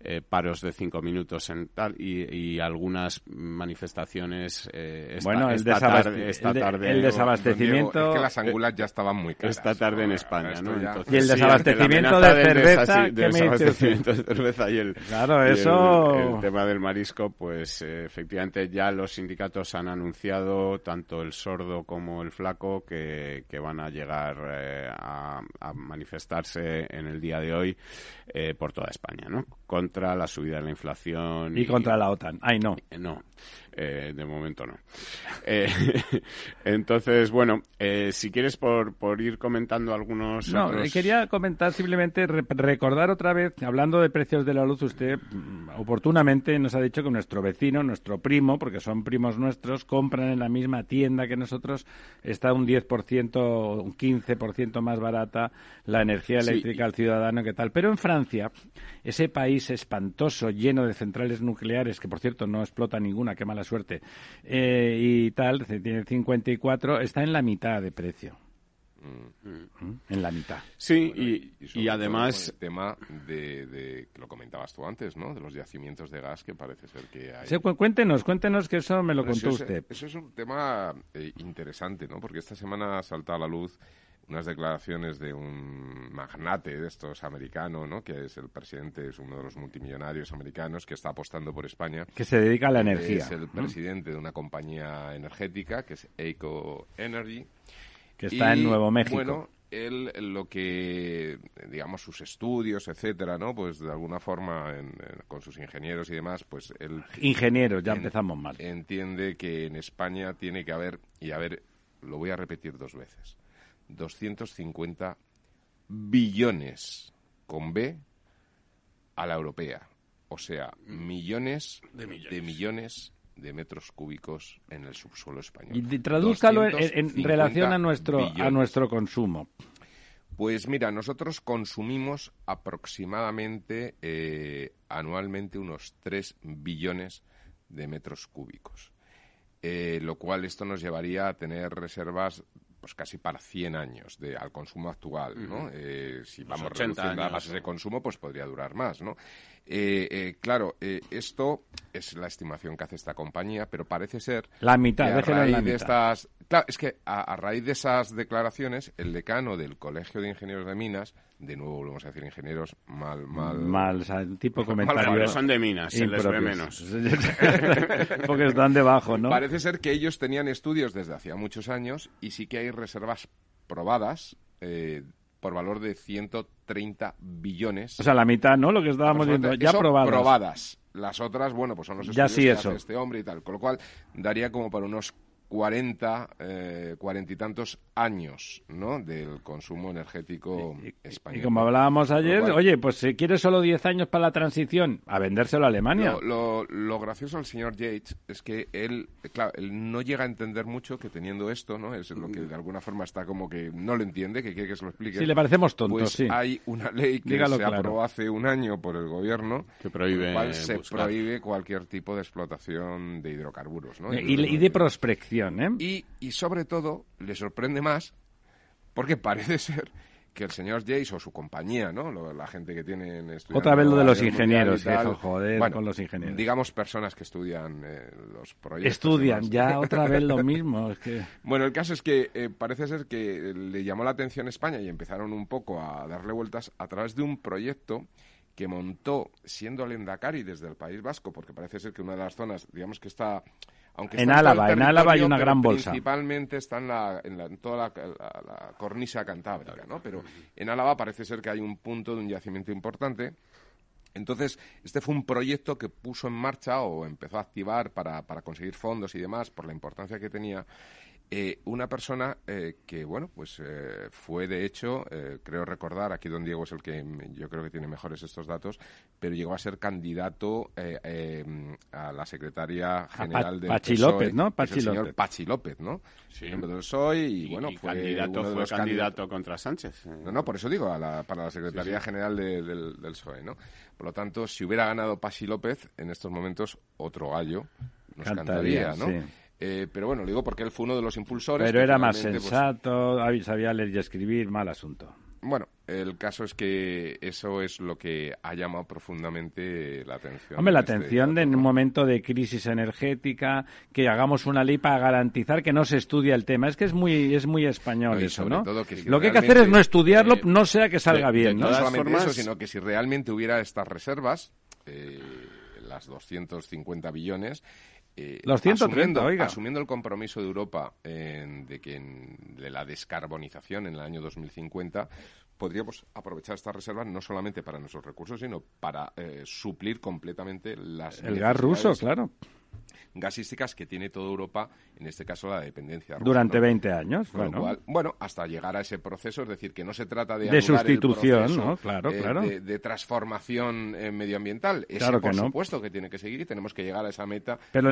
eh, paros de cinco minutos en tal y, y algunas manifestaciones eh, esta, bueno, el, esta tarde, esta el, de, tarde el desabastecimiento Diego, es que las angulas ya estaban muy caras esta tarde en. España ¿no? Entonces, y el sí, desabastecimiento de de cerveza de ¿qué me dice desabastecimiento de cerveza y el claro y eso el, el, tema del marisco pues eh, efectivamente ya los sindicatos han anunciado tanto el sordo como el flaco que, que van a llegar eh, a, a, manifestarse en el día de hoy eh, por toda España no contra la subida de la inflación y, y contra la OTAN. Ay no. No eh, de momento no. Eh, entonces, bueno, eh, si quieres por, por ir comentando algunos. No, otros... quería comentar simplemente, re recordar otra vez, hablando de precios de la luz, usted mm, oportunamente nos ha dicho que nuestro vecino, nuestro primo, porque son primos nuestros, compran en la misma tienda que nosotros, está un 10%, un 15% más barata la energía eléctrica sí. al ciudadano que tal. Pero en Francia, ese país espantoso, lleno de centrales nucleares, que por cierto no explota ninguna, qué mala suerte, eh, y tal, tiene 54, está en la mitad de precio. Mm. En la mitad. Sí, bueno, y, y, y además. el tema de, de, que lo comentabas tú antes, ¿no? De los yacimientos de gas que parece ser que hay. Sí, cuéntenos, cuéntenos que eso me lo Pero contó eso usted. Es, eso es un tema eh, interesante, ¿no? Porque esta semana salta a la luz unas declaraciones de un magnate de estos americano, ¿no? Que es el presidente, es uno de los multimillonarios americanos que está apostando por España. Que se dedica a la energía. Es el presidente de una compañía energética que es Eco Energy. Que está y, en Nuevo México. Bueno, él lo que, digamos, sus estudios, etcétera, ¿no? Pues de alguna forma, en, en, con sus ingenieros y demás, pues él... Ingenieros, ya en, empezamos mal. Entiende que en España tiene que haber, y a ver, lo voy a repetir dos veces, 250 billones con B a la europea. O sea, millones de millones de, millones de metros cúbicos en el subsuelo español. Y tradúzcalo en, en, relación a nuestro, billones. a nuestro consumo. Pues mira, nosotros consumimos aproximadamente eh, anualmente unos 3 billones de metros cúbicos. Eh, lo cual esto nos llevaría a tener reservas pues casi para 100 años de, al consumo actual, ¿no? Eh, si vamos reduciendo las bases de consumo, pues podría durar más, ¿no? Eh, eh, claro, esto es la estimación que hace esta compañía, pero parece ser la mitad, a raíz de estas, claro, es que a, raíz de esas declaraciones, el decano del Colegio de Ingenieros de Minas, de nuevo volvemos a decir ingenieros mal, mal, mal, o sea, tipo comentario, mal, son de minas, se les ve menos, porque están debajo, ¿no? Parece ser que ellos tenían estudios desde hacía muchos años y sí que hay reservas probadas. Eh, por valor de 130 billones. O sea, la mitad, ¿no? Lo que estábamos viendo, ya probadas. probadas. Las otras, bueno, pues son los estudios que hace este hombre y tal. Con lo cual, daría como para unos 40, eh, cuarenta y tantos años ¿no? del consumo energético español. Y como hablábamos ayer, oye, pues si quieres solo 10 años para la transición, a vendérselo a Alemania. Lo, lo, gracioso del señor Yates es que él, claro, él no llega a entender mucho que teniendo esto, ¿no? Es lo que de alguna forma está como que no lo entiende, que quiere que se lo explique. Sí, le parecemos tontos, pues sí. hay una ley que se aprobó hace un año por el gobierno que prohíbe cual se prohíbe cualquier tipo de explotación de hidrocarburos, ¿no? y de prospección ¿eh? Y, sobre todo, le sorprende más porque parece ser que el señor Jace o su compañía, ¿no? la gente que tienen Otra vez lo de los ingenieros, eso, joder, con los ingenieros. Digamos personas que estudian eh, los proyectos. Estudian, ya otra vez lo mismo. Bueno, el caso es que eh, parece ser que le llamó la atención España y empezaron un poco a darle vueltas a través de un proyecto que montó siendo el Endacari desde el País Vasco, porque parece ser que una de las zonas, digamos que está en Álava, en Álava hay una gran bolsa. Principalmente está en, la, en, toda la, cornisa cantábrica, ¿no? Pero en Álava parece ser que hay un punto de un yacimiento importante. Entonces, este fue un proyecto que puso en marcha o empezó a activar para, para conseguir fondos y demás por la importancia que tenía eh, una persona eh, que, bueno, pues eh, fue de hecho, creo recordar, aquí don Diego es el que yo creo que tiene mejores estos datos, pero llegó a ser candidato a la secretaria general de Pachi López, ¿no? Pachi el señor Pachi López, ¿no? Sí. del PSOE y, bueno, fue candidato, uno de fue candidato contra Sánchez. No, no, por eso digo, para la secretaría general del, del PSOE, ¿no? Por lo tanto, si hubiera ganado Pachi López, en estos momentos otro gallo nos cantaría, ¿no? Eh, pero bueno, lo digo porque él fue uno de los impulsores. Pero era más pues, sensato, sabía leer y escribir, mal asunto. Bueno, el caso es que eso es lo que ha llamado profundamente la atención. Hombre, la este atención de en un momento de crisis energética, que hagamos una ley para garantizar que no se estudia el tema. Es que es muy es muy español eso, ¿no? lo que hay que hacer es no estudiarlo, eh, no sea que salga bien. no solamente eso, sino que si realmente hubiera estas reservas, eh, las 250 billones, eh, Los 130, asumiendo, asumiendo, el compromiso de Europa de que de la descarbonización en el año 2050, podríamos aprovechar estas reservas no solamente para nuestros recursos, sino para eh, suplir completamente las. El gas ruso, claro gasísticas que tiene toda Europa, en este caso la dependencia. Durante 20 años, bueno. bueno, hasta llegar a ese proceso, es decir, que no se trata de... De sustitución, ¿no? Claro, eh, claro. De, transformación eh, medioambial. claro que por supuesto que tiene que seguir y tenemos que llegar a esa meta. Pero,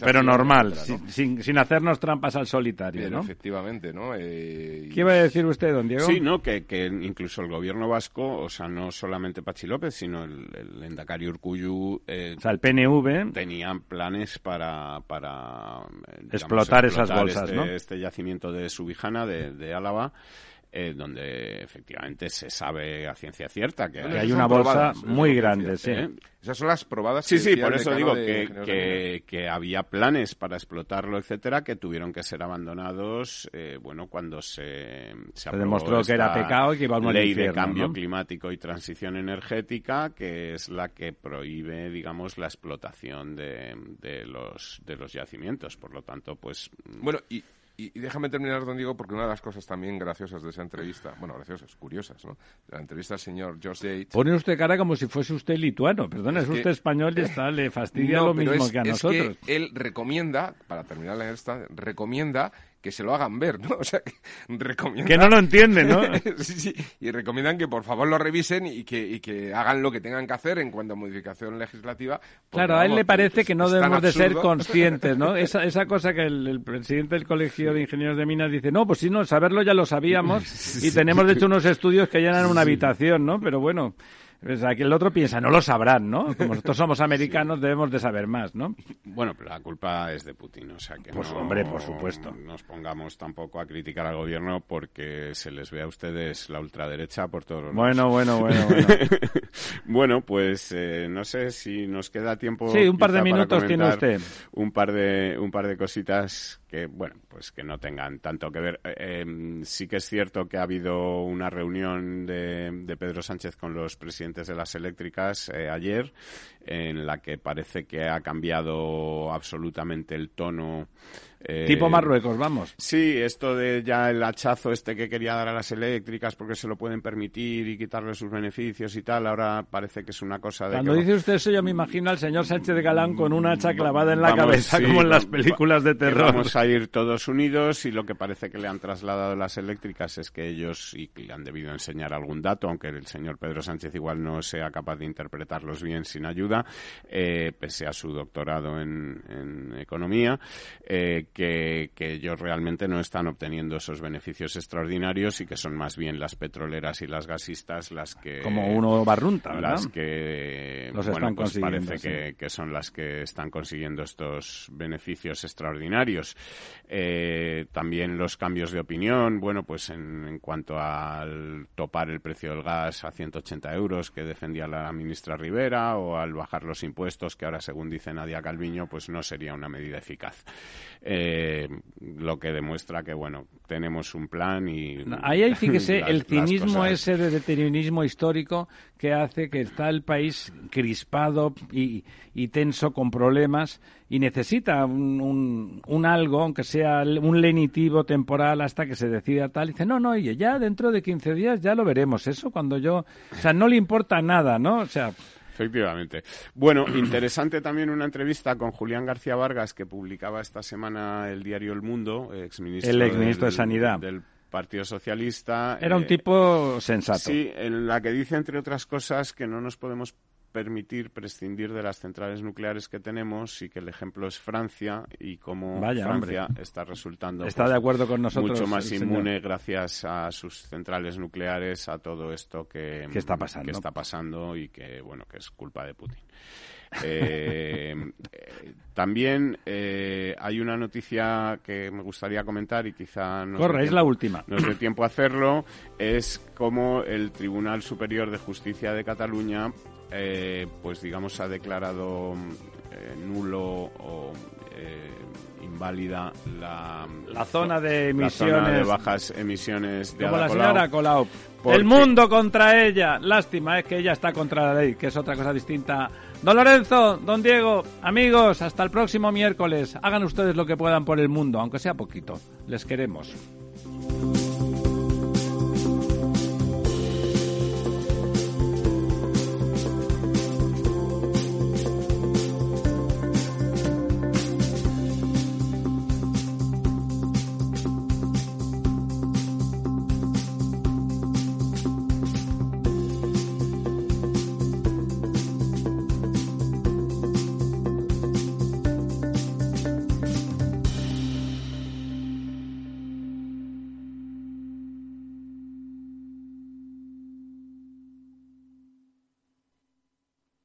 pero normal, sin, sin, hacernos trampas al solitario, ¿no? Efectivamente, ¿no? Eh, ¿Qué iba a decir usted, don Diego? Sí, ¿no? Que, que, incluso el gobierno vasco, o sea, no solamente Pachi López, sino el, el Endacari Urcuyu... o sea, el PNV... Tenían planes para para, explotar, esas bolsas, este, este, yacimiento de Subijana, de, de Álava, eh, donde efectivamente se sabe a ciencia cierta que, hay, una bolsa muy grande, sí. ¿eh? Esas son las probadas. Sí, sí, por eso digo que, que, había planes para explotarlo, etcétera, que tuvieron que ser abandonados, eh, bueno, cuando se, se, demostró que era pecado y que iba a ley de cambio climático y transición energética, que es la que prohíbe, digamos, la explotación de, de los de los yacimientos. Por lo tanto, pues. Bueno, y y, déjame terminar, don Diego, porque una de las cosas también graciosas de esa entrevista, bueno, graciosas, curiosas, ¿no? la entrevista al señor George Yates. Pone usted cara como si fuese usted lituano, perdón, es, usted español y está, le fastidia lo mismo que a nosotros. Que él recomienda, para terminar la esta, recomienda que se lo hagan ver, ¿no? O sea, que recomiendan... Que no lo entienden, ¿no? sí, sí, y recomiendan que por favor lo revisen y que, y que hagan lo que tengan que hacer en cuanto a modificación legislativa. claro, a él le parece que no debemos de ser conscientes, ¿no? Esa, esa cosa que el, presidente del Colegio de Ingenieros de Minas dice, no, pues sí, no, saberlo ya lo sabíamos y tenemos de hecho unos estudios que llenan una habitación, ¿no? Pero bueno... Que el otro piensa, no lo sabrán, ¿no? Como nosotros somos americanos, debemos de saber más, ¿no? Bueno, pero la culpa es de Putin, o sea que Pues, no hombre, por supuesto. nos pongamos tampoco a criticar al gobierno porque se les ve a ustedes la ultraderecha por todos los Bueno, bueno, bueno, bueno. bueno, pues eh, no sé si nos queda tiempo. Sí, un par de minutos tiene usted. Un par de un par de cositas que bueno, pues que no tengan tanto que ver. Eh, em, sí que es cierto que ha habido una reunión de, de Pedro Sánchez con los presidentes de las eléctricas eh, ayer, en la que parece que ha cambiado absolutamente el tono. Eh, tipo Marruecos, vamos. Sí, esto de ya el hachazo este que quería dar a las eléctricas porque se lo pueden permitir y quitarle sus beneficios y tal, ahora parece que es una cosa de Cuando que dice usted eso, yo me imagino al señor Sánchez de Galán con un hacha clavada en la Vamos, cabeza, sí, como en las películas de terror. Vamos a ir todos unidos y lo que parece que le han trasladado las eléctricas es que ellos y que le han debido enseñar algún dato, aunque el señor Pedro Sánchez igual no sea capaz de interpretarlos bien sin ayuda, eh, pese a su doctorado en, en economía, eh, que, que ellos realmente no están obteniendo esos beneficios extraordinarios y que son más bien las petroleras y las gasistas las que Como uno barrunta, ¿verdad? las que Los bueno, están pues parece sí. que, que son las que están consiguiendo estos beneficios extraordinarios. Eh, también los cambios de opinión, bueno, pues en, en cuanto al topar el precio del gas a 180 euros que defendía la ministra Rivera o al bajar los impuestos que ahora, según dice Nadia Calviño, pues no sería una medida eficaz. Eh, lo que demuestra que, bueno, tenemos un plan y... Ahí hay, fíjese, las- el cinismo cosas- ese de determinismo histórico que hace que está el país crispado y, y tenso con problemas y necesita un, un- un algo, aunque sea un lenitivo temporal hasta que se decida tal. Y dice, no, no, oye, ya dentro de 15 días ya lo veremos. Eso cuando yo... O sea, no le importa nada, ¿no? O sea, Efectivamente. Bueno, interesante también una entrevista con Julián García Vargas que publicaba esta semana el diario El Mundo, exministro, El exministro de del- Sanidad. del Partido Socialista. era un eh, tipo sensato. Sí, en la que dice, entre otras cosas, que no nos podemos permitir prescindir de las centrales nucleares que tenemos y que el ejemplo es Francia y cómo Vaya, Francia está resultando Está pues, de acuerdo con nosotros. mucho más señor. inmune gracias a sus centrales nucleares a todo esto que, Que está pasando. que está pasando y que bueno que es culpa de Putin. Eh, eh, también eh, hay una noticia que me gustaría comentar y quizá no Corre, es la última. nos dé tiempo a hacerlo, es como el Tribunal Superior de Justicia de Cataluña, eh, pues digamos, ha declarado eh, nulo o eh, inválida la, La zona de la zona de emisiones. bajas emisiones de Como la Colau. señora Colau. Porque- El mundo contra ella. Lástima, es que ella está contra la ley, que es otra cosa distinta. Don Lorenzo, don Diego, amigos, hasta el próximo miércoles. Hagan ustedes lo que puedan por el mundo, aunque sea poquito. Les queremos.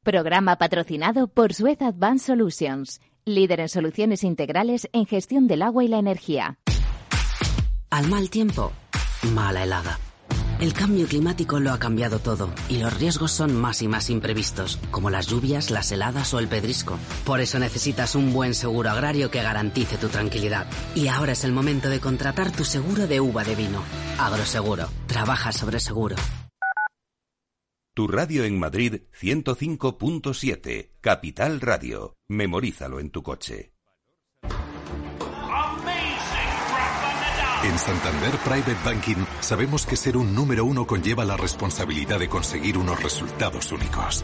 Programa patrocinado por Suez Advanced Solutions, líder en soluciones integrales en gestión del agua y la energía. Al mal tiempo, mala helada. El cambio climático lo ha cambiado todo y los riesgos son más y más imprevistos, como las lluvias, las heladas o el pedrisco. Por eso necesitas un buen seguro agrario que garantice tu tranquilidad. Y ahora es el momento de contratar tu seguro de uva de vino. Agroseguro. Trabaja sobre seguro. Tu radio en Madrid 105.7, Capital Radio. Memorízalo en tu coche. En Santander Private Banking sabemos que ser un número uno conlleva la responsabilidad de conseguir unos resultados únicos.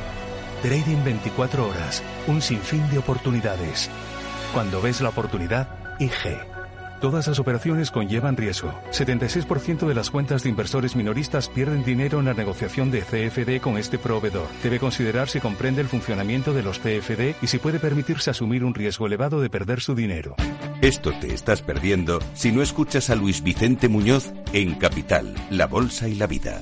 Trading 24 horas, un sinfín de oportunidades. Cuando ves la oportunidad, IG. Todas las operaciones conllevan riesgo. 76% de las cuentas de inversores minoristas pierden dinero en la negociación de CFD con este proveedor. Debe considerar si comprende el funcionamiento de los CFD y si puede permitirse asumir un riesgo elevado de perder su dinero. Esto te estás perdiendo si no escuchas a Luis Vicente Muñoz en Capital, La Bolsa y la Vida.